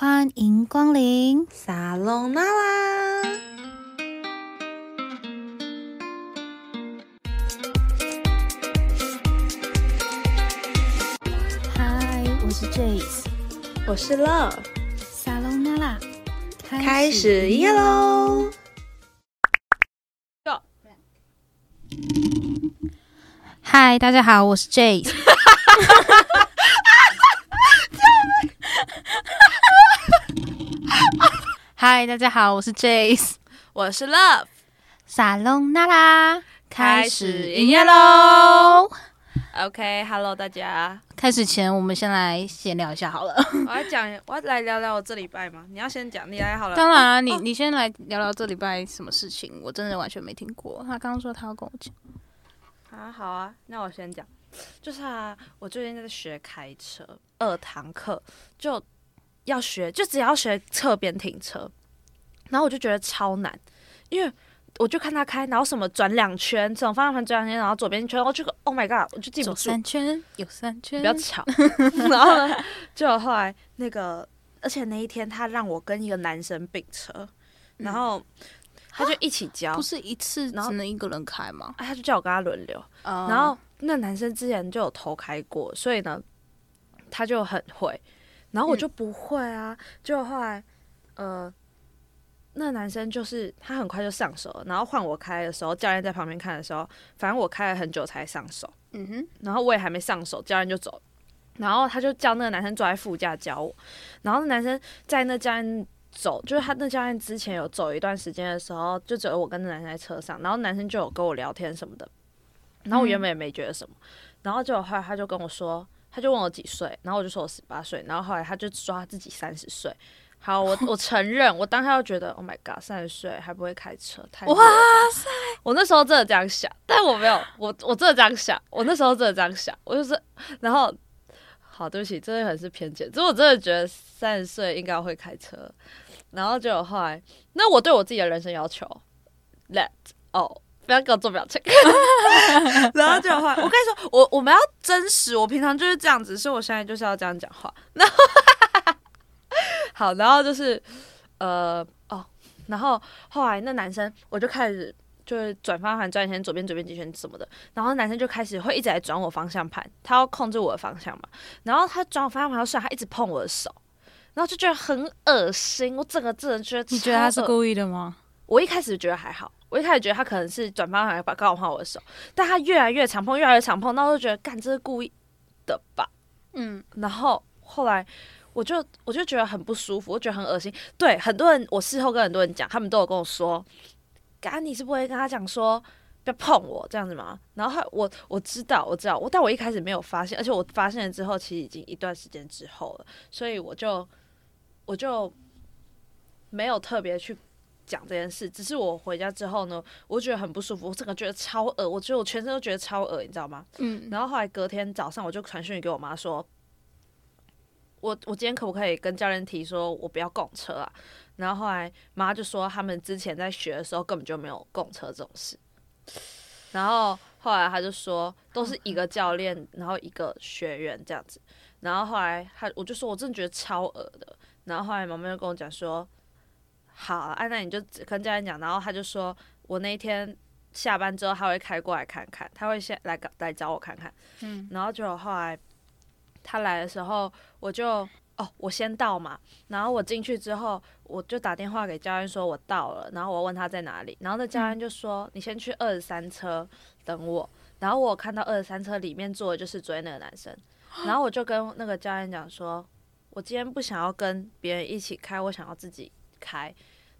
欢迎光临。沙龙娜啦！嗨，我是 Jace，我是 Love，沙龙娜啦，开始营业喽！嗨，大家好，我是 Jace。嗨，大家好，我是 Jace。我是 Love，沙龙娜啦，开始营业喽！OK，Hello 大家，开始前，我们先来闲聊一下好了。我要讲，我要来聊聊我这礼拜吗？你要先讲，你来好了。当然啊，你你先来聊聊这礼拜什么事情，我真的完全没听过。他刚刚说他要跟我讲。啊，好啊，那我先讲，就是啊，我最近在学开车，二堂课就要学，就只要学侧边停车，然后我就觉得超难，因为我就看他开，然后什么转两圈，这种方向盘转两圈，然后左边一圈，我就 Oh my God，我就记不左住，三圈，有三圈，不要吵。然后呢，就后来那个，而且那一天他让我跟一个男生并车，然后他就一起教。不，是一次然后只能一个人开吗？啊他就叫我跟他轮流。然然后那男生之前就有偷开过，所以呢，他就很会，然后我就不会啊。就后来，呃，那男生就是他很快就上手了，然后换我开的时候，教练在旁边看的时候，反正我开了很久才上手，嗯哼，然后我也还没上手，教练就走了，然后他就叫那个男生坐在副驾教我，然后那男生在那教练。走，就是他那教练之前有走一段时间的时候，就只有我跟那男生在车上，然后男生就有跟我聊天什么的，然后我原本也没觉得什么，然后就后来他就跟我说，他就问我几岁，然后我就说我十八岁，然后后来他就说他自己三十岁。好，我我承认，我当下就觉得，Oh my god，三十岁还不会开车，太哇塞！我那时候真的这样想，但我没有，我我真的这样想，我那时候真的这样想，我就是，然后，好，对不起，真的很是偏见，只是我真的觉得三十岁应该会开车，然后就后来，那我对我自己的人生要求，Let 哦。不要给我做表情，然后就后来，我跟你说，我我们要真实，我平常就是这样子，所以我现在就是要这样讲话。然后，好，然后就是，呃，哦，然后后来那男生，我就开始就是转方向盘，转一圈，左边左边几圈什么的，然后男生就开始会一直来转我方向盘，他要控制我的方向嘛，然后他转我方向盘的时候，他一直碰我的手，然后就觉得很恶心，我整个真的觉得，你觉得他是故意的吗？我一开始觉得还好，我一开始觉得他可能是转方向盘把刚好碰我的手，但他越来越常碰，越来越常碰，那我就觉得干这是故意的吧。嗯，然后后来我就我就觉得很不舒服，我觉得很恶心。对，很多人我事后跟很多人讲，他们都有跟我说，干你是不会跟他讲说不要碰我这样子吗？然后后我我知道我知道我，但我一开始没有发现，而且我发现了之后，其实已经一段时间之后了，所以我就我就没有特别去。讲这件事，只是我回家之后呢，我觉得很不舒服，我整个觉得超恶，我觉得我全身都觉得超恶，你知道吗？嗯，然后后来隔天早上我就传讯给我妈说，我我今天可不可以跟教练提说我不要共车啊？然后后来妈就说他们之前在学的时候根本就没有共车这种事。然后后来他就说都是一个教练，然后一个学员这样子。然后后来他我就说我真的觉得超恶的。然后后来妈妈就跟我讲说，好，啊，那你就跟教练讲。然后他就说我那一天下班之后他会开过来看看，他会先来来找我看看。嗯，然后就后来他来的时候，我就哦，我先到嘛。然后我进去之后，我就打电话给教练说我到了，然后我问他在哪里，然后那教练就说、你先去二十三车等我。然后我看到二十三车里面坐的就是昨天那个男生，然后我就跟那个教练讲说，我今天不想要跟别人一起开，我想要自己开。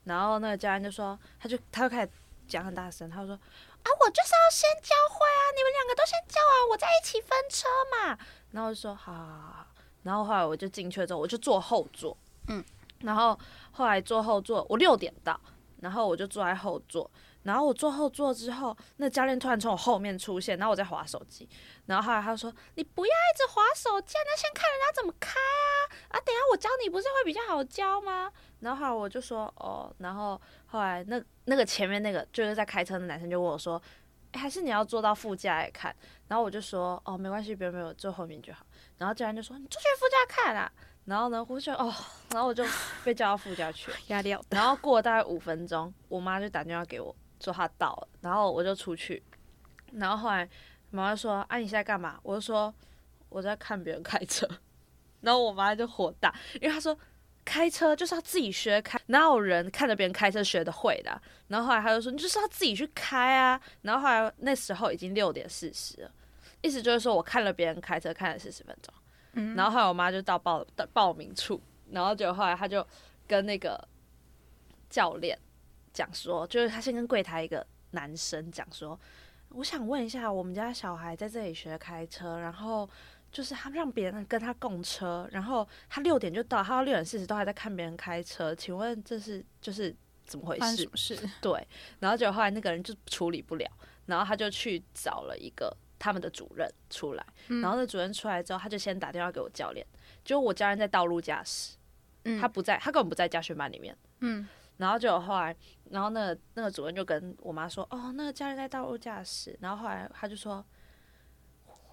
然后那个教练就说，他就他就开始讲很大声，他就说啊，我就是要先教会啊，你们两个都先教啊，我在一起分车嘛。然后我就说好好好好，然后后来我就进去了之后，我就坐后座，嗯，然后后来坐后座，我六点到，然后我就坐在后座，然后我坐后座之后，那教练突然从我后面出现，然后我在划手机，然后后来他说你不要一直划手机，那先看人家怎么开啊，啊，等下我教你不是会比较好教吗？然后后来我就说哦，然后后来那那个前面那个就是在开车的男生就问我说，诶还是你要坐到副驾来看？然后我就说哦，没关系，不用不用，坐后面就好。然后教练就说你坐去副驾看啊。然后呢，我就哦，然后我就被叫到副驾去了。压力。然后过了大概五分钟，我妈就打电话给我说他到了，然后我就出去，然后后来妈妈说：“啊，你现在干嘛？”我就说：“我在看别人开车。”然后我妈就火大，因为她说开车就是要自己学开，哪有人看着别人开车学的会的啊、然后后来她就说：“你就是要自己去开啊。”然后后来那时候已经六点四十了，意思就是说我看了别人开车看了四十分钟。嗯然后后来我妈就到报到报名处，然后就后来她就跟那个教练讲说，就是他先跟柜台一个男生讲说，我想问一下，我们家小孩在这里学开车，然后就是他让别人跟他共车，然后他六点就到，他到六点四十都还在看别人开车，请问这是就是怎么回事？对，然后结果后来那个人就处理不了，然后他就去找了一个他们的主任出来，嗯然后那主任出来之后，他就先打电话给我教练，结果我教练在道路驾驶，嗯他不在，他根本不在家训班里面。嗯然后结果后来，然后那个那个主任就跟我妈说，哦，那个教练在道路驾驶。然后后来他就说，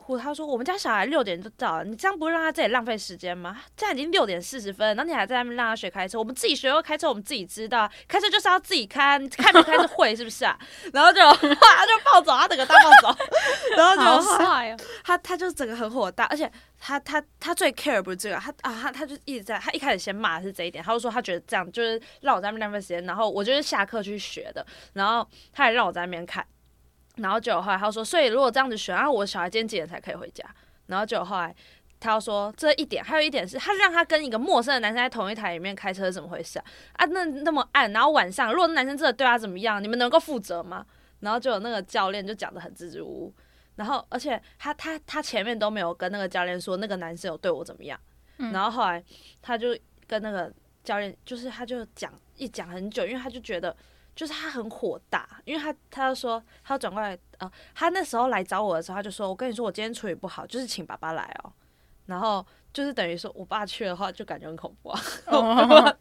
我他说我们家小孩六点就到了，你这样不会让他自己浪费时间吗？现在已经六点四十分，然后你还在那边让他学开车。我们自己学会开车，我们自己知道，开车就是要自己开，你开没开是会是不是啊？然后就哇 他就暴走，他整个大暴走，然后就好帅哦！他他就整个很火大，而且他他他最 care 不是这个，他啊他他就一直在，他一开始先骂的是这一点，他就说他觉得这样就是让我在那边浪费时间，然后我就是下课去学的，然后他还让我在那边看，然后结果后来他说，所以如果这样子选，然后我小孩今天几点才可以回家？然后结果后来他又说这一点，还有一点是他让他跟一个陌生的男生在同一台里面开车怎么回事啊？啊那那么暗，然后晚上如果那男生真的对他怎么样，你们能够负责吗？然后就有那个教练就讲的很支支吾吾。然后，而且他他他前面都没有跟那个教练说那个男生有对我怎么样，嗯然后后来他就跟那个教练，就是他就讲一讲很久，因为他就觉得就是他很火大，因为他他就说他转过来，呃，他那时候来找我的时候，他就说我跟你说我今天处理不好，就是请爸爸来哦，然后就是等于说我爸去的话就感觉很恐怖啊，哦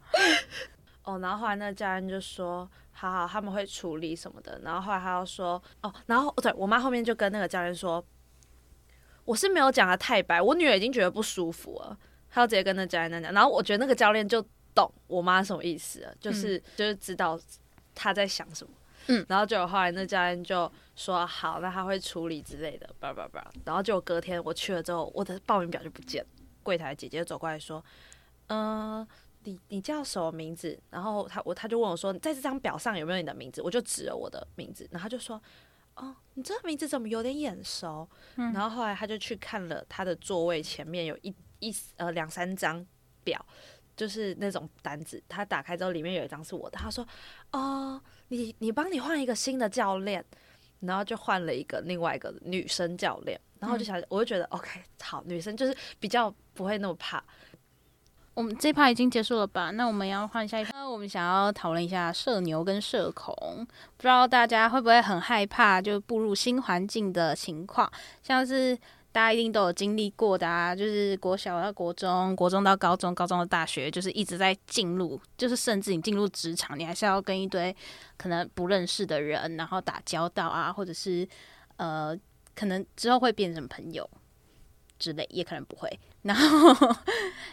哦，然后后来那个家人就说，好好，他们会处理什么的。然后后来他又说，哦，然后对我妈后面就跟那个教练说，我是没有讲的太白，我女儿已经觉得不舒服了，他要直接跟那教练那讲。然后我觉得那个教练就懂我妈什么意思了，就是、就是知道他在想什么。嗯，然后就后来那教练就说好，那他会处理之类的，叭叭叭。然后就隔天我去了之后，我的报名表就不见了，柜台姐姐走过来说，嗯、你你叫什么名字？然后他我他就问我说，在这张表上有没有你的名字？我就指了我的名字，然后他就说，哦，你这个名字怎么有点眼熟？然后后来他就去看了他的座位前面有一一呃两三张表，就是那种单子，他打开之后里面有一张是我的，他说，哦，你你帮你换一个新的教练。然后就换了一个另外一个女生教练，然后我就想，我就觉得 OK，好，女生就是比较不会那么怕，我们这一趴已经结束了吧？那我们要换下一趴。那我们想要讨论一下社牛跟社恐，不知道大家会不会很害怕就步入新环境的情况，像是大家一定都有经历过的啊，就是国小到国中，国中到高中，高中到大学，就是一直在进入，就是甚至你进入职场，你还是要跟一堆可能不认识的人，然后打交道啊，或者是呃，可能之后会变成朋友之类，也可能不会。然后，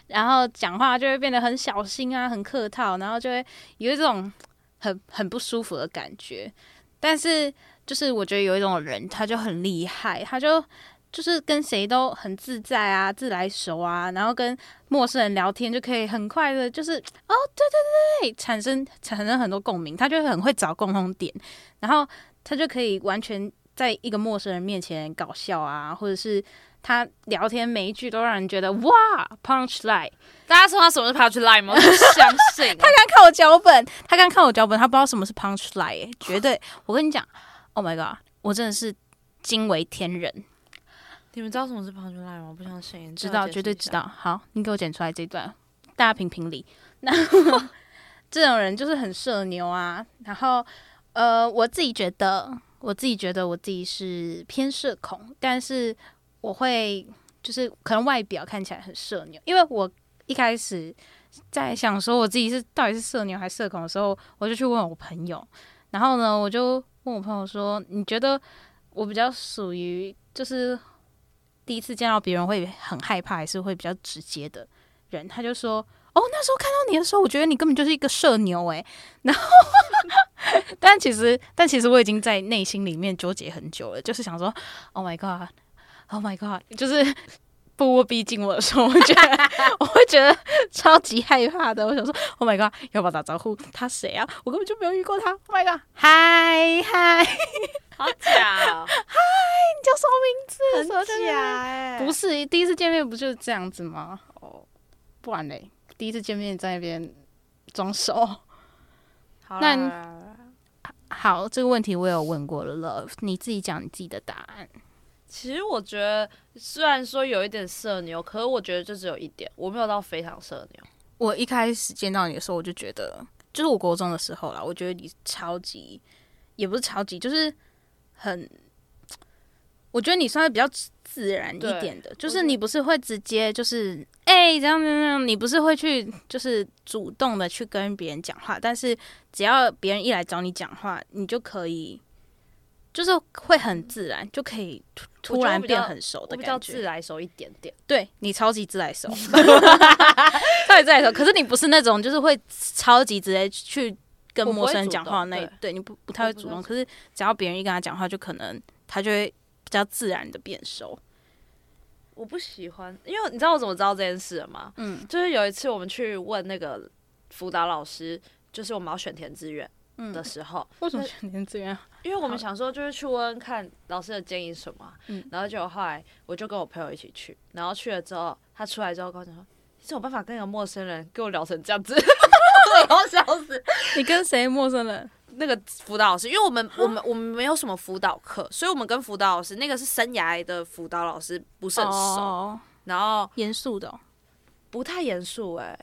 然后讲话就会变得很小心啊，很客套，然后就会有一种很很不舒服的感觉。但是，就是我觉得有一种人，他就很厉害，他就就是跟谁都很自在啊，自来熟啊，然后跟陌生人聊天就可以很快的，就是哦，对对对对，产生产生很多共鸣，他就很会找共同点，然后他就可以完全在一个陌生人面前搞笑啊，或者是他聊天每一句都让人觉得哇，punch line。大家说他什么是 punch line 吗？我不相信 啊，他刚看我脚本，他刚看我脚本，他不知道什么是 punch line，、欸、绝对，我跟你讲，Oh my god，我真的是惊为天人，你们知道什么是 punch line 吗？我不相信，知道，绝对知道。好，你给我剪出来这一段，大家评评理。那 这种人就是很社牛啊，然后呃，我自己觉得，我自己觉得我自己是偏社恐，但是我会就是可能外表看起来很社牛，因为我一开始在想说我自己是到底是社牛还是社恐的时候，我就去问我朋友，然后呢，我就问我朋友说，你觉得我比较属于就是第一次见到别人会很害怕，还是会比较直接的人，他就说：“哦，那时候看到你的时候，我觉得你根本就是一个社牛诶。然后，但其实，但其实我已经在内心里面纠结很久了，就是想说：“Oh my god，Oh my god！” 就是步步逼近我的时候，我觉得我会觉得超级害怕的。我想说：“Oh my god，要不要打招呼？他谁啊？我根本就没有遇过他。”Oh my god，嗨嗨，好假、哦，你叫什么名字？很假哎、不是第一次见面不就是这样子吗？哦，不然嘞，第一次见面在那边装熟。好那好，这个问题我有问过了，Love，你自己讲你自己的答案。其实我觉得，虽然说有一点社牛，可是我觉得就只有一点，我没有到非常社牛。我一开始见到你的时候，我就觉得，就是我国中的时候啦，我觉得你超级，也不是超级，就是很，我觉得你算是比较自然一点的，就是你不是会直接就是哎、这样这样这样，你不是会去就是主动的去跟别人讲话，但是只要别人一来找你讲话，你就可以。就是会很自然，就可以突突然变很熟的感觉。自来熟一点点。对你超级自来熟，超级自来熟。可是你不是那种就是会超级直接去跟陌生人讲话那一对对，你不不太会主动。可是只要别人一跟他讲话，就可能他就会比较自然的变熟。我不喜欢，因为你知道我怎么知道这件事的吗？嗯就是有一次我们去问那个辅导老师，就是我们要选填志愿嗯的，时候，为什么选填志愿？因为我们好想说就是去问问看老师的建议什么啊，嗯然后结果后来我就跟我朋友一起去，然后去了之后，他出来之后跟我讲说，你怎么办法跟一个陌生人跟我聊成这样子？我要笑死！你跟谁陌生人？那个辅导老师，因为我们我们我们没有什么辅导课，所以我们跟辅导老师那个是生涯的辅导老师不是很熟，哦，然后严肃的哦、不太严肃哎，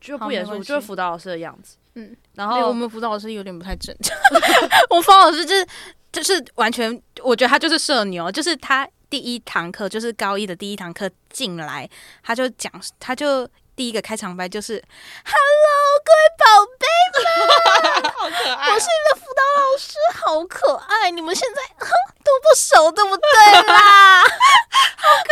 就不严肃，就是辅导老师的样子。嗯，然后，我们辅导老师有点不太正常。我们辅导老师就是就是完全，我觉得他就是社牛，就是他第一堂课就是高一的第一堂课进来，他就讲，他就第一个开场白就是 “Hello，各位宝贝，好可爱我是你的辅导老师，好可爱，你们现在哼都不熟，对不对啦？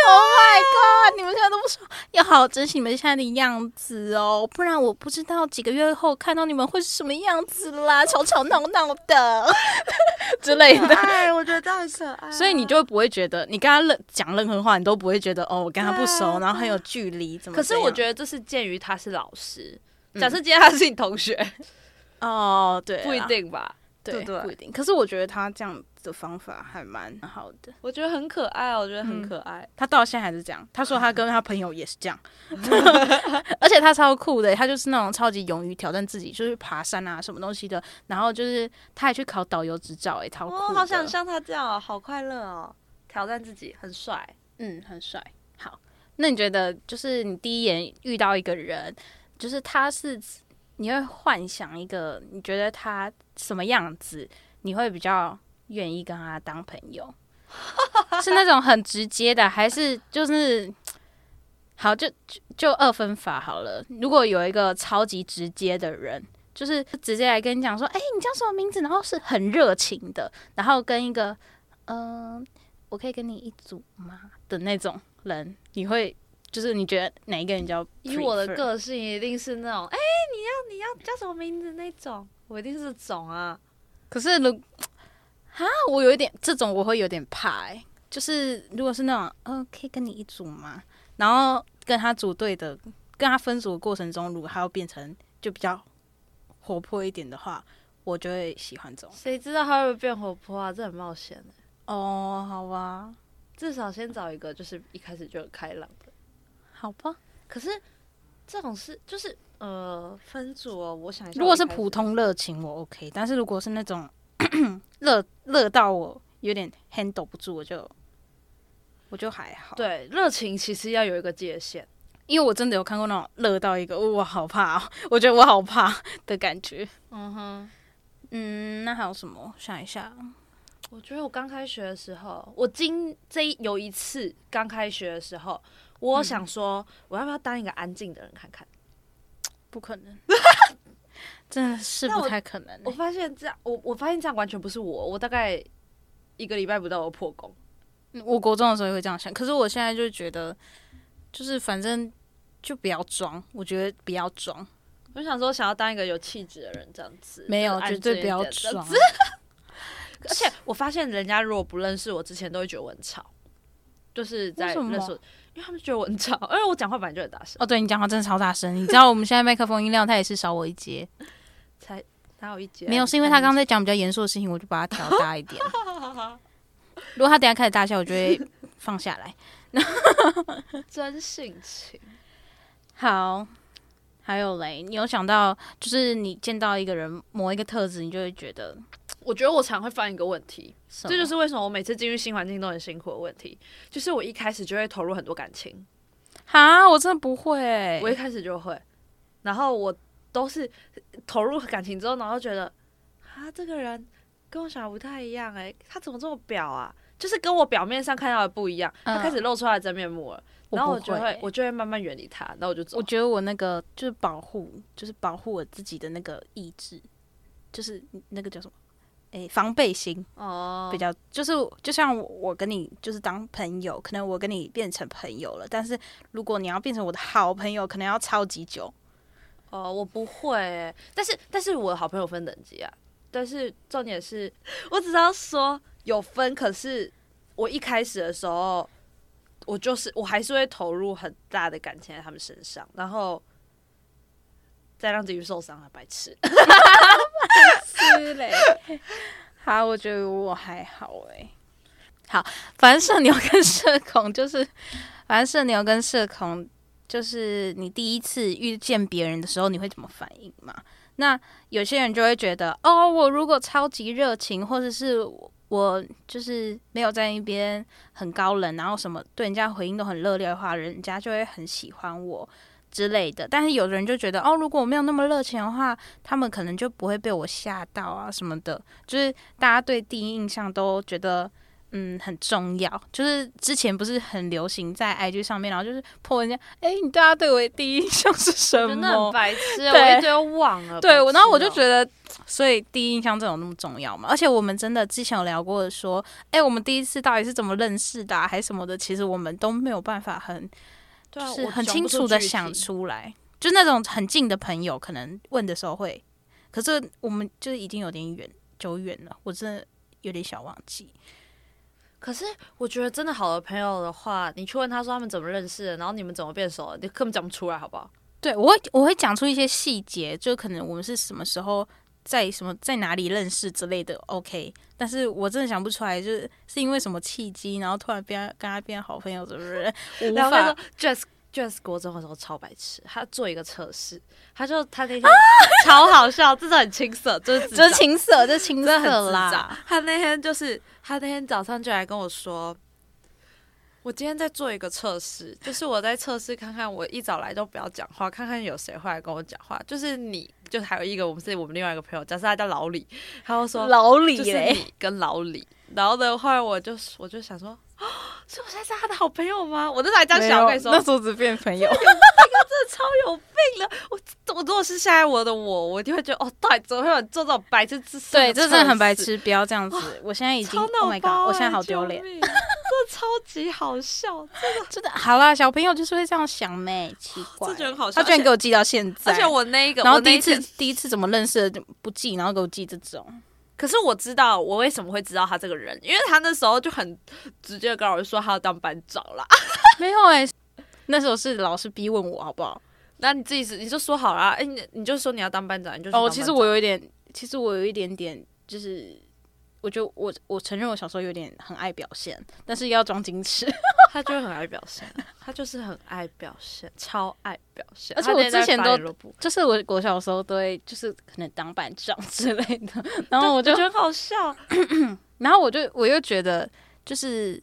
Oh my god！你们现在都不熟，要好好珍惜你们现在的样子哦，不然我不知道几个月后看到你们会是什么样子啦，吵吵闹闹的 之类的。哎，我觉得这样很可爱所以你就不会觉得，你跟他任讲任何话，你都不会觉得哦，我跟他不熟，啊然后很有距离，怎么可？是我觉得这是鉴于他是老师，嗯假设今天他是你同学，哦，对啊，不一定吧？对，对不对不一定。可是我觉得他这样的方法还蛮好的。我觉得很可爱，我觉得很嗯可爱。他到现在还是这样。他说他跟他朋友也是这样，而且他超酷的，他就是那种超级勇于挑战自己，就是爬山啊什么东西的。然后就是他还去考导游执照，哎，超酷、哦，好想，像他这样哦，好快乐哦，挑战自己，很帅。嗯，很帅。好，那你觉得就是你第一眼遇到一个人，就是他是你会幻想一个你觉得他什么样子，你会比较愿意跟他当朋友？是那种很直接的，还是就是好就就就二分法好了？如果有一个超级直接的人，就是直接来跟你讲说：“哎、你叫什么名字？”然后是很热情的，然后跟一个嗯、我可以跟你一组吗的那种人，你会就是你觉得哪一个人比较以我的个性，一定是那种，哎、你要你要叫什么名字那种，我一定是这种啊。可是如啊，我有一点这种我会有点怕哎、就是如果是那种嗯、可以跟你一组吗？然后跟他组队的，跟他分组的过程中，如果他要变成就比较活泼一点的话，我就会喜欢这种。谁知道他会不会变活泼啊？这很冒险的。哦，好吧，至少先找一个就是一开始就很开朗的。好吧。可是这种事就是呃分组哦，我想一下，如果是普通热情，我 OK；但是如果是那种 热热到我有点 handle 不住，我就我就还好。，对热情其实要有一个界限。因为我真的有看过那种热到一个我好怕、哦，我觉得我好怕的感觉。嗯哼，嗯，那还有什么？想一下，我觉得我刚开学的时候，我今这一有一次刚开学的时候，我想说我要不要当一个安静的人看看。不可能，真的是不太可能欸、我发现这样，我我发现这样完全不是我，我大概一个礼拜不到我破功。嗯我国中的时候也会这样想，可是我现在就觉得，就是反正就不要装，我觉得不要装，我想说，想要当一个有气质的人，这样子没有绝对不要装。而且我发现人家如果不认识我之前，都会觉得我很吵，就是在为什么认识我，因为他们觉得我很吵，因为我讲话本来就很大声，哦，对你讲话真的超大声，你知道我们现在麦克风音量，它也是少我一节，才哪有一节没有，是因为他刚刚在讲比较严肃的事情，我就把它调大一点。如果他等下开始大笑，我就会放下来。真性情。好，还有嘞，你有想到，就是你见到一个人某一个特质，你就会觉得我觉得我常会犯一个问题，这就是为什么我每次进入新环境都很辛苦的问题，就是我一开始就会投入很多感情，哈，我真的不会。欸、我一开始就会，然后我都是投入感情之后，然后觉得啊，这个人跟我想的不太一样、欸，他怎么这么表啊？就是跟我表面上看到的不一样，他嗯开始露出他的真面目了，然后我就会，我就会慢慢远离他，然后我就走我。觉得我那个就是保护，就是保护我自己的那个意志，就是那个叫什么？诶、防备心哦比较，就是就像我我跟你就是当朋友，可能我跟你变成朋友了，但是如果你要变成我的好朋友，可能要超级久。哦，我不会欸、但是但是我的好朋友分等级啊，但是重点是我只要说有分，可是我一开始的时候，我就是我还是会投入很大的感情在他们身上，然后再让自己受伤了，白痴。嘞。好，我觉得我还好诶、好，反正社牛跟社恐就是，反正社牛跟社恐就是你第一次遇见别人的时候，你会怎么反应嘛？那有些人就会觉得，哦，我如果超级热情，或者是我就是没有在那边很高冷，然后什么对人家回应都很热烈的话，人家就会很喜欢我之类的。但是有的人就觉得，哦，如果我没有那么热情的话，他们可能就不会被我吓到啊什么的。就是大家对第一印象都觉得。嗯，很重要。就是之前不是很流行在 IG 上面，然后就是破人家，哎、你大家对我的第一印象是什么真的很？白痴啊，我一直都忘了。对，我然后我就。觉得，所以第一印象真的有那么重要吗？而且我们真的之前有聊过说，哎、我们第一次到底是怎么认识的、啊，还是什么的，其实我们都没有办法很对啊，就是很清楚的想出来，就那种很近的朋友，可能问的时候会，可是我们就是已经有点远久远了，我真的有点小忘记。可是我觉得真的好的朋友的话，你去问他说他们怎么认识的，然后你们怎么变熟的，你根本讲不出来，好不好？对我会我会讲出一些细节，就可能我们是什么时候在什么在哪里认识之类的，OK。但是我真的想不出来，就是是因为什么契机，然后突然变跟他变好朋友，是不是？无法然后他说 Jess Jess 国中的时候超白痴，他做一个测试，他就他那天超好笑，这是很青涩，就是就是青涩，就是青涩啦。。他那天就是他那天早上就来跟我说，我今天在做一个测试，就是我在测试看看我一早来都不要讲话，看看有谁会来跟我讲话。就是你，就还有一个我们是我们另外一个朋友，假设他叫老李，他会说老李就是，你跟老李。然后的话，我就我就想说，哦，所以我现在是他的好朋友吗？我那时候还这样想，我跟你说，那时候只变朋友。超有病了。我我如果是现在我的我，我一定会觉得，哦，到底怎么会有做这种白痴之事？对，这真的很白。痴，不要这样子。我现在已经 超，Oh my、god，我现在欸好丢脸救。命这超级好笑，真的真的，好啦，小朋友就是会这样想妹，奇怪这。觉得很好笑。他居然给我记到现在，而且我那一个，然后第一次第一次怎么认识的就不记，然后给我记这种。可是我知道我为什么会知道他这个人，因为他那时候就很直接地跟我说他要当班长啦。没有哎、那时候是老师逼问我好不好？那你自己是你就说好啦，哎、你你就说你要当班长，你就哦，其实我有一点，其实我有一点点，就是我觉得我我承认我小时候有点很爱表现，但是要装矜持。他就会很爱表现，他就是很爱表现，超爱表现。而且我之前都就是我我小时候都会就是可能当班长之类的，然后我就觉得好笑，然后我就我又觉得就是。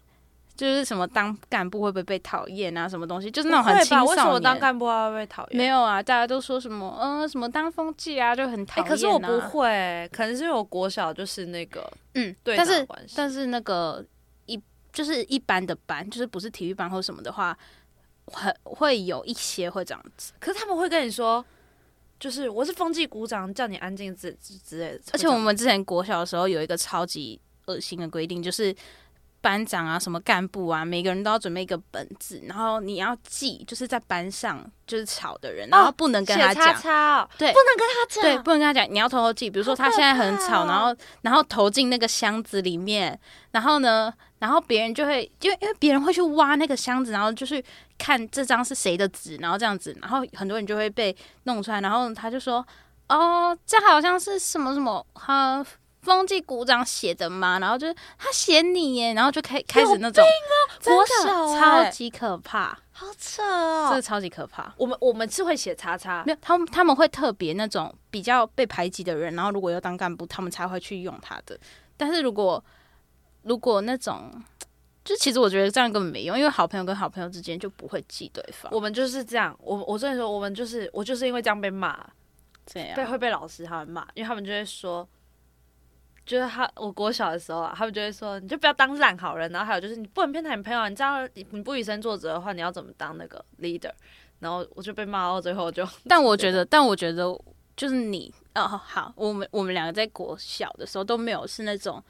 就是什么当干部会不会被讨厌啊？什么东西？就是那种很不会吧青少年。为什么当干部要被讨厌？没有啊，大家都说什么嗯、什么当风纪啊，就很讨哎、厌、啊可是我不会、可能是因为我国小就是那个嗯，对但是。但是那个一就是一般的班，就是不是体育班或什么的话，很会有一些会这样子。可是他们会跟你说，就是我是风纪股长，叫你安静之之之类的。而且我们之前国小的时候有一个超级恶心的规定，就是班长啊，什么干部啊，每个人都要准备一个本子，然后你要记，就是在班上就是吵的人，然后不能跟他讲，对不能跟他讲，对，不能跟他讲，你要偷偷记。比如说他现在很吵，然后然后投进那个箱子里面，然后呢，然后别人就会因为因为别人会去挖那个箱子，然后就是看这张是谁的纸，然后这样子，然后很多人就会被弄出来，然后他就说哦，这好像是什么什么哈。风纪股长写的嘛，然后就是他写你耶，然后就开开始那种国国小欸超级可怕，好扯这个哦。超级可怕。我们我们是会写叉叉没，有，他们他们会特别那种比较被排挤的人，然后如果要当干部，他们才会去用他的。但是如果如果那种，就其实我觉得这样根本没用，因为好朋友跟好朋友之间就不会记对方。我们就是这样。我我跟你说，我们就是我就是因为这样被骂，这样被会被老师他们骂，因为他们就会说，就是他我国小的时候啊，他们就会说，你就不要当烂好人，然后还有就是你不能偏袒你朋友，你这样你你不以身作则的话，你要怎么当那个 leader？然后我就被骂到最后就，但我觉得，但我觉得就是你哦，好，我们我们两个在国小的时候都没有是那种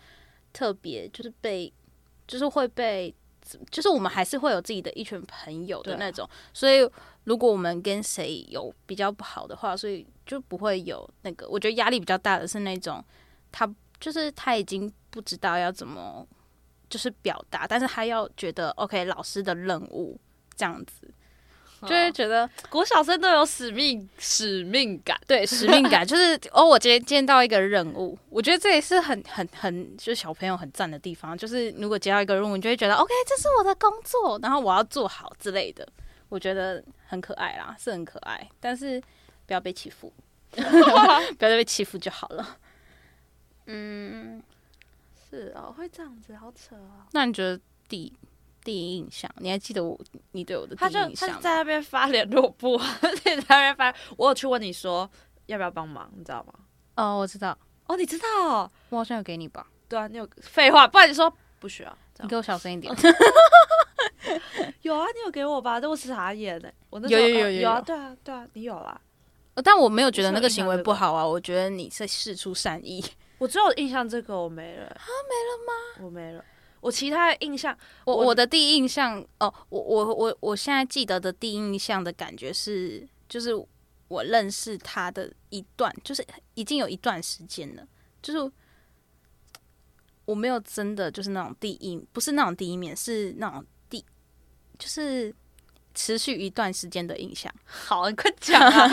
特别，就是被，就是会被，就是我们还是会有自己的一群朋友的那种，所以如果我们跟谁有比较不好的话，所以就不会有那个，我觉得压力比较大的是那种他就是他已经不知道要怎么就是表达，但是他要觉得 OK 老师的任务这样子，就会觉得。国小生都有使命使命感，对，使命感就是哦，我今天见到一个任务，我觉得这也是很很很就是小朋友很赞的地方，就是如果接到一个任务，你就会觉得 OK，这是我的工作，然后我要做好之类的，我觉得很可爱啦，是很可爱，但是不要被欺负，不要再被欺负就好了。嗯，是哦，会这样子，好扯哦。那你觉得第第一印象，你还记得我你对我的第他就一印象吗？他就在那边发联络簿，他就在那边发。我有去问你说要不要帮忙，你知道吗？哦，我知道，哦，你知道、哦？我好像有给你吧，对啊，你有废话，不然你说不需要。这样你给我小声一点。有啊，你有给我吧？但我是傻眼呢。我那时有有啊，有有有有对啊，对啊，你有啦。呃但我没有觉得那个行为不好啊，我觉得你是事出善意。我只有印象这个，我没了。啊，没了吗？我没了。我其他的印象，我我我的第一印象哦，我我我我现在记得的第一印象的感觉是，就是我认识他的一段，就是已经有一段时间了，就是我没有真的就是那种第一，不是那种第一面，是那种第，就是持续一段时间的印象，好，你快讲啊！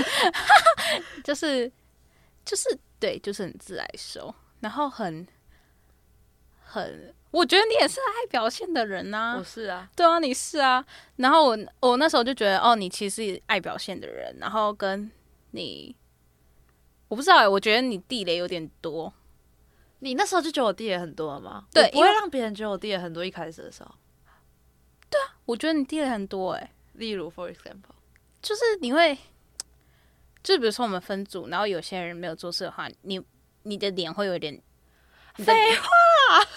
就是就是对，就是很自来熟，然后很很，我觉得你也是爱表现的人呐、我是啊，对啊，你是啊。然后我我那时候就觉得，哦，你其实是爱表现的人，然后跟你，我不知道哎，我觉得你地雷有点多。你那时候就觉得我地雷很多了吗？对我不会让别人觉得我地雷很多。一开始的时候，对啊我觉得你地雷很多哎，例如，for example，就是你会，就比如说我们分组，然后有些人没有做事的话，你你的脸会有点废话。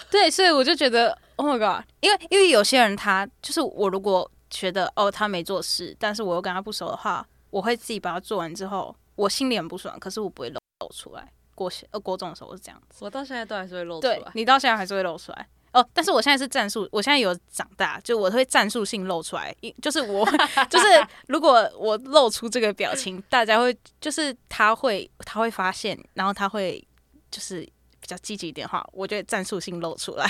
对，所以我就觉得，Oh my god，因为因为有些人他就是我如果觉得哦他没做事，但是我又跟他不熟的话，我会自己把它做完之后，我心里很不爽，可是我不会露露出来。国小呃国中的时候是这样子，我到现在都还是会露出对来。你到现在还是会露出来。哦，但是我现在是战术，我现在有长大，就我会战术性露出来，因就是我 就是如果我露出这个表情，大家会就是他会他会发现，然后他会就是比较积极一点的话，我就会战术性露出来，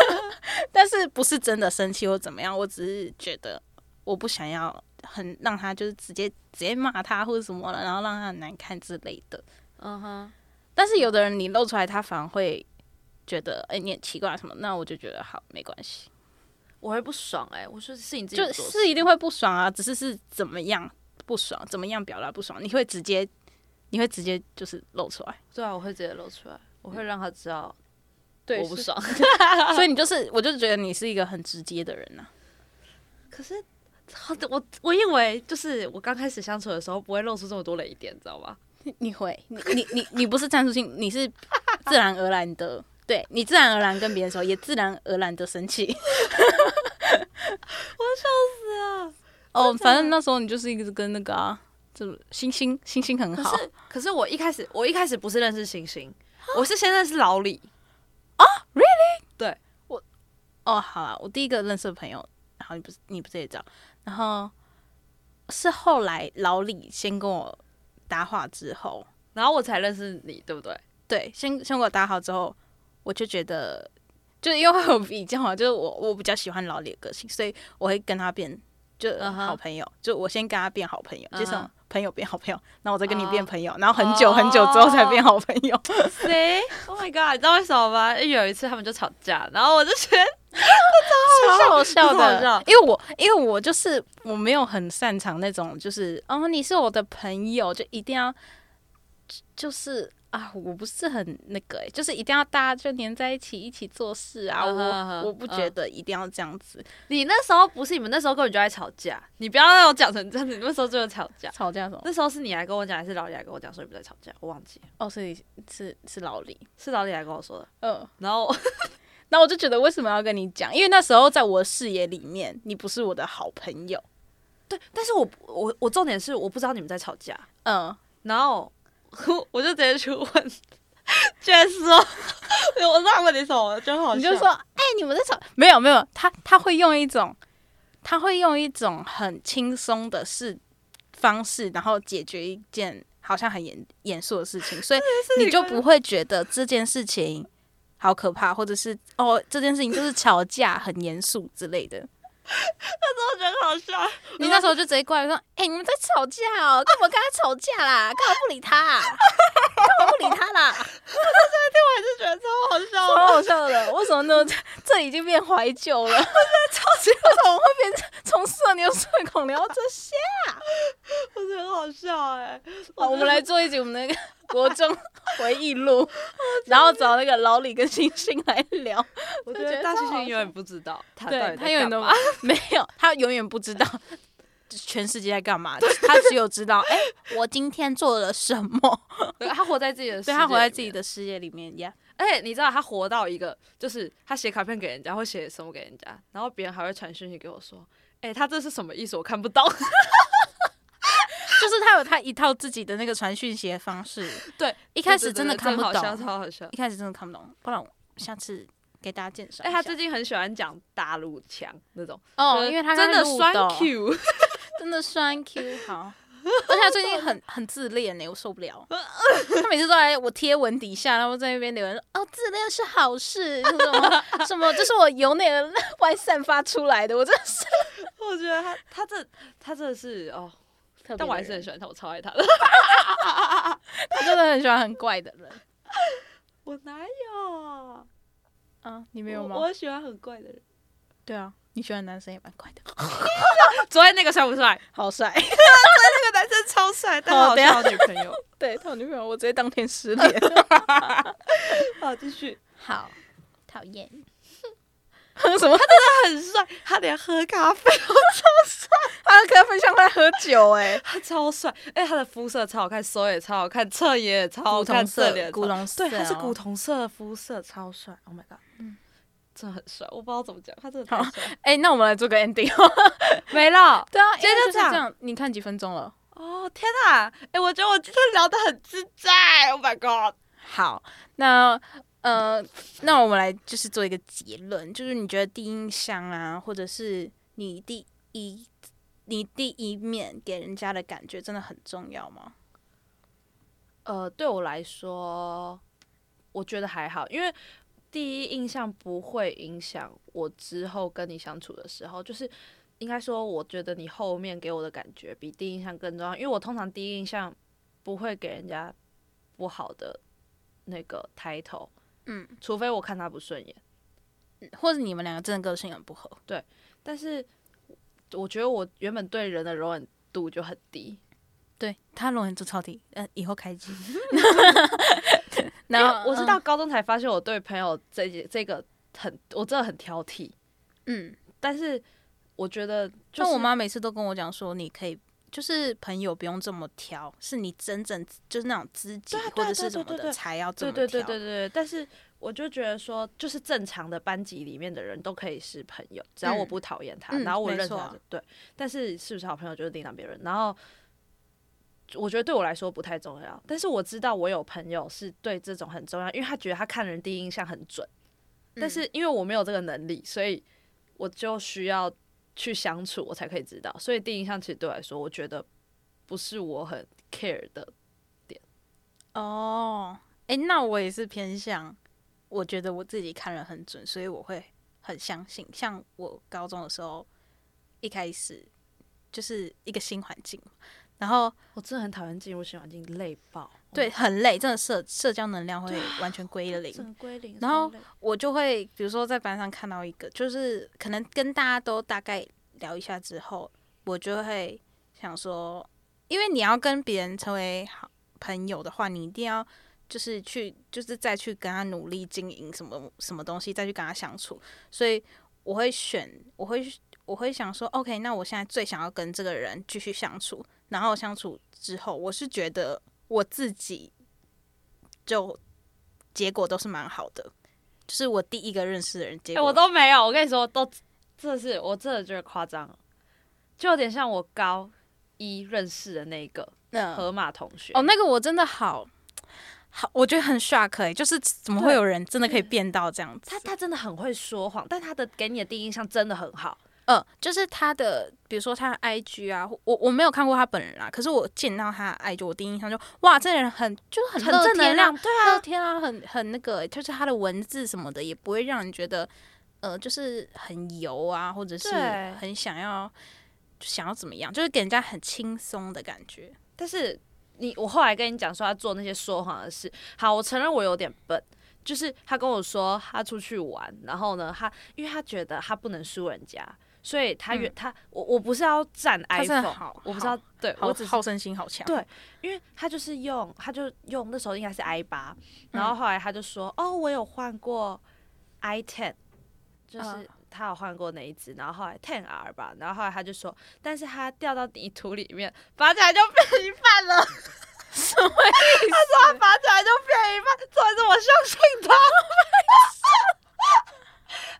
但是不是真的生气或怎么样，我只是觉得我不想要很让他就是直接直接骂他或者什么了，然后让他很难看之类的。嗯哼，但是有的人你露出来，他反而会觉得，哎、你很奇怪什么，那我就觉得好，没关系，我会不爽哎、我说是你自己就是一定会不爽啊，只是是怎么样不爽，怎么样表达不爽，你会直接，你会直接就是露出来，对啊，我会直接露出来，我会让他知道对我不爽。所以你就是，我就觉得你是一个很直接的人呐、可是我我以为就是我刚开始相处的时候不会露出这么多雷点，你知道吗？你你会，你你你你不是战术性，你是自然而然的，对你自然而然跟别人说，也自然而然的生气。我笑死啊！哦，反正那时候你就是一直跟那个啊，这星星星星很好可是可是我一开始我一开始不是认识星星，我是先认识老李啊。Really？对，我。哦，好啊，我第一个认识的朋友，然后你不是你不是也知道，然后是后来老李先跟我搭话之后，然后我才认识你，对不对？对，先先跟我搭好之后，我就觉得，就因为我比较嘛，就是我我比较喜欢老李的个性，所以我会跟他变就好朋友就我先跟他变好朋友，就嗯哼从朋友变好朋友，然后我再跟你变哦朋友，然后很久很久之后才变好朋友。谁？Oh my god！你知道为什么吗？因为有一次他们就吵架，然后我就觉得 超好笑真的因为我因为我就是我没有很擅长那种，就是哦你是我的朋友，就一定要就就是啊，我不是很那个、欸，就是一定要大家就黏在一起一起做事啊，我我不觉得一定要这样子，你那时候不是你们那时候根本就在吵架，你不要让我讲成这样子，你那时候就在吵架。吵架什么？那时候是你来跟我讲，还是老李来跟我讲说你们在吵架？我忘记了，哦，是是是老李，是老李来跟我说的。嗯。然后 那我就觉得为什么要跟你讲？因为那时候在我的视野里面，你不是我的好朋友。对，但是我我我重点是我不知道你们在吵架，嗯，然后 我就直接去问，居然说，我知道问你什么，真好笑。你就说，哎、你们在吵？没有没有，他他会用一种，他会用一种很轻松的事方式，然后解决一件好像很严严肃的事情，所以你就不会觉得这件事情好可怕，或者是哦这件事情就是吵架很严肃之类的。我觉得好笑。你那时候就直接过来说：“哎、你们在吵架哦，干嘛跟他吵架啦？干嘛不理他、啊？干嘛不理他啦？”现在听我还是觉得超好笑超好笑的，为什么呢？这已经变怀旧了，超级为什么会变成从社牛社恐聊到这些？我觉得很好笑哎、好，我们来做一集我们那个国中回忆录，然后找那个老李跟星星来聊。我觉觉得大猩得超好猩永远不知道他对他永远都 没有，他永远不知道全世界在干嘛，他只有知道，哎、我今天做了什么。对他活在自己的世界对里面，他活在自己的世界里面呀。而且你知道他活到一个，就是他写卡片给人家，会写什么给人家，然后别人还会传讯息给我说，哎、他这是什么意思？我看不懂。就是他有他一套自己的那个传讯息的方式。对，一开始真的看不懂，超好笑。一开始真的看不懂，不然我下次给大家介绍一哎、下。他最近很喜欢讲大陆腔那种，哦，因为他真的酸 Q，真的酸 Q 好。而且他最近很很自恋呢，我受不了。他每次都来我贴文底下，然后在那边留言说：“哦，自恋是好事，什么什么，这是我由内而外散发出来的。”我真的是我觉得他他这他这是哦，但我还是很喜欢他，我超爱他的。他真的很喜欢很怪的人。我哪有？啊，你没有吗？我喜欢很怪的人。对啊，你喜欢男生也蛮怪的，昨天那个帅不帅？好帅。昨天那个男生超帅，但好好等一下像有女朋友。对他有女朋友，我直接当天失联。好，继续。好讨厌，什么？他真的很帅，他连喝咖啡他跟他分享在喝酒哎、他超帅，哎，他的肤色超好看，手也超好看，侧颜也超好看，色侧脸古铜色对，他是哦古铜色的肤色，超帅。Oh my god，嗯，真的很帅，我不知道怎么讲，他真的太好帅。哎、那我们来做个 ending。没了。对啊，今天就这样。你看几分钟了？哦天哪，哎，我觉得我今天聊得很自在。Oh my god，好，那呃，那我们来就是做一个结论，就是你觉得第一印象啊，或者是你第一你第一面给人家的感觉，真的很重要吗？呃，对我来说，我觉得还好，因为第一印象不会影响我之后跟你相处的时候，就是应该说，我觉得你后面给我的感觉比第一印象更重要，因为我通常第一印象不会给人家不好的那个 title，嗯，除非我看他不顺眼，或者你们两个真的个性很不合？对但是我觉得我原本对人的容忍度就很低，对他容忍度超低，呃，以后开机。然后我是到高中才发现我对朋友这件这个很，我真的很挑剔，嗯，但是我觉得就我妈每次都跟我讲说，你可以就是朋友不用这么挑，是你真正就是那种知己或者是什么对对对的才要这对么挑。对对对对，但是我就觉得说，就是正常的班级里面的人都可以是朋友，只要我嗯不讨厌他，嗯然后我认识他，对。但是是不是好朋友就是另当别论。然后我觉得对我来说不太重要，但是我知道我有朋友是对这种很重要，因为他觉得他看人第一印象很准。但是因为我没有这个能力，所以我就需要去相处，我才可以知道。所以第一印象其实对我来说，我觉得不是我很 care 的点。哦，哎，那我也是偏向，我觉得我自己看人很准，所以我会很相信。像我高中的时候，一开始就是一个新环境，然后我真的很讨厌进入新环境，累爆。对，很累，真的社社交能量会完全归零，归零。然后我就会，比如说在班上看到一个，就是可能跟大家都大概聊一下之后，我就会想说，因为你要跟别人成为好朋友的话，你一定要就是去，就是再去跟他努力经营什么什么东西，再去跟他相处。所以我会选，我会我会想说，OK，那我现在最想要跟这个人继续相处，然后相处之后，我是觉得。我自己就结果都是蛮好的，就是我第一个认识的人，结果我都没有。我跟你说，都这是我真的觉得夸张，就有点像我高一认识的那个河马同学。哦，那个我真的好好，我觉得很 shock，就是怎么会有人真的可以变到这样子？他他真的很会说谎，但他的给你的第一印象真的很好。呃，就是他的，比如说他的 IG 啊，我我没有看过他本人啊，可是我见到他的 IG，我第一印象就哇，这人很就是很正能量，对啊，乐天啊，很很那个，就是他的文字什么的也不会让人觉得呃，就是很油啊，或者是很想要想要怎么样，就是给人家很轻松的感觉。但是你我后来跟你讲说他做那些说谎的事，好，我承认我有点笨，就是他跟我说他出去玩，然后呢，他因为他觉得他不能输人家。所以他原他我我不是要占 iPhone，我不知道，对我只好胜心好强。对，因为他就是用，他就用那时候应该是 i 八，然后后来他就说，哦，我有换过 i ten，就是他有换过那一只，然后后来 ten R 吧，然后后来他就说，但是他掉到泥土里面，拔起来就变一半了。什么意思？他说他拔起来就变一半，所以是我相信他。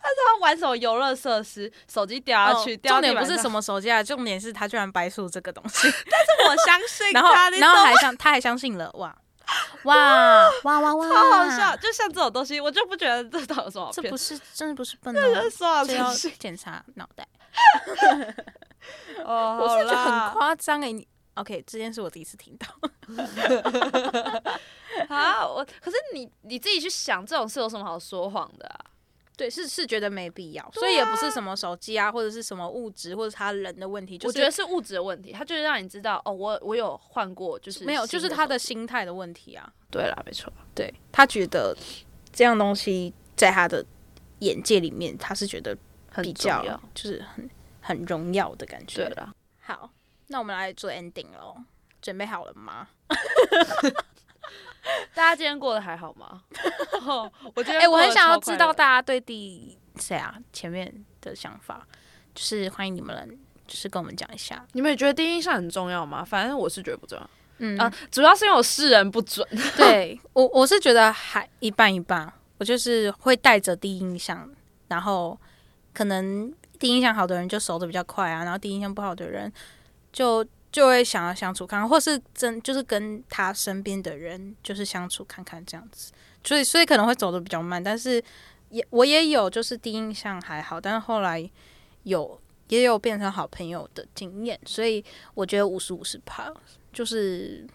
他说他玩什么游乐设施，手机掉下去，重点不是什么手机啊，重点是他居然白出这个东西。但是我相信，然后然后还相他还相信了，哇 哇哇哇哇，超好笑！就像这种东西，我就不觉得这有什么。这不是真的不是笨的，这要检查脑袋。哦，我是觉得很夸张哎，你 OK？这件事我第一次听到。啊，我可是你你自己去想，这种事有什么好说谎的啊？对，是是觉得没必要，所以也不是什么手机啊，或者是什么物质，或者他人的问题。我觉得是物质的问题，他就是让你知道，哦，我我有换过，就是没有，就是他的心态的问题啊。对啦，没错，对他觉得这样东西在他的眼界里面，他是觉得比较就是很很荣耀的感觉。对了，好，那我们来做 ending 喽，准备好了吗？大家今天过得还好吗？我觉得，哎，我很想要知道大家对第谁啊前面的想法，就是欢迎你们，就是跟我们讲一下。你们也觉得第一印象很重要吗？反正我是觉得不重要。嗯啊，主要是因为我世人不准。对 我，我是觉得还一半一半。我就是会带着第一印象，然后可能第一印象好的人就熟的比较快啊，然后第一印象不好的人就。就会想要相处看，或是真就是跟他身边的人就是相处看看这样子，所以所以可能会走的比较慢，但是也我也有就是第一印象还好，但是后来有也有变成好朋友的经验，所以我觉得五十五十怕，就是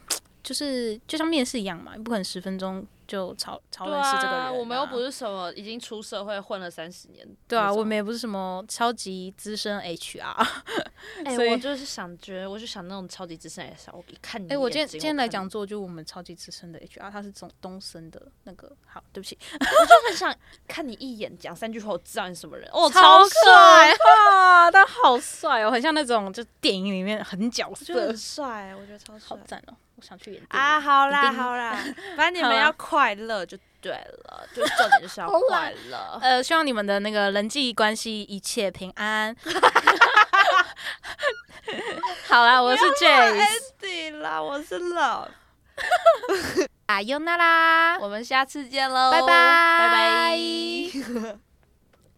就是就像面试一样嘛，不可能十分钟。就超超认识这个人，我们又不是什么已经出社会混了三十年，对啊，我们也不是什么超级资深 HR，哎，我就是想觉得，我就想那种超级资深 HR，我一看你，哎，我今天今天来讲座就我们超级资深的 HR，他是从东森的那个，好，对不起，我就很想看你一眼，讲三句话，我知道你什么人，哦，超帅。啊，他好帅哦，很像那种就电影里面很角色，很帅，我觉得超帅，好赞哦。我想去演啊！好啦好啦，反正你们要快乐就对了，就重点就是要 快乐。呃，希望你们的那个人际关系一切平安。好啦，我是 Jace 啦，我是 Love。啊，尤娜啦，我们下次见喽，拜拜拜拜。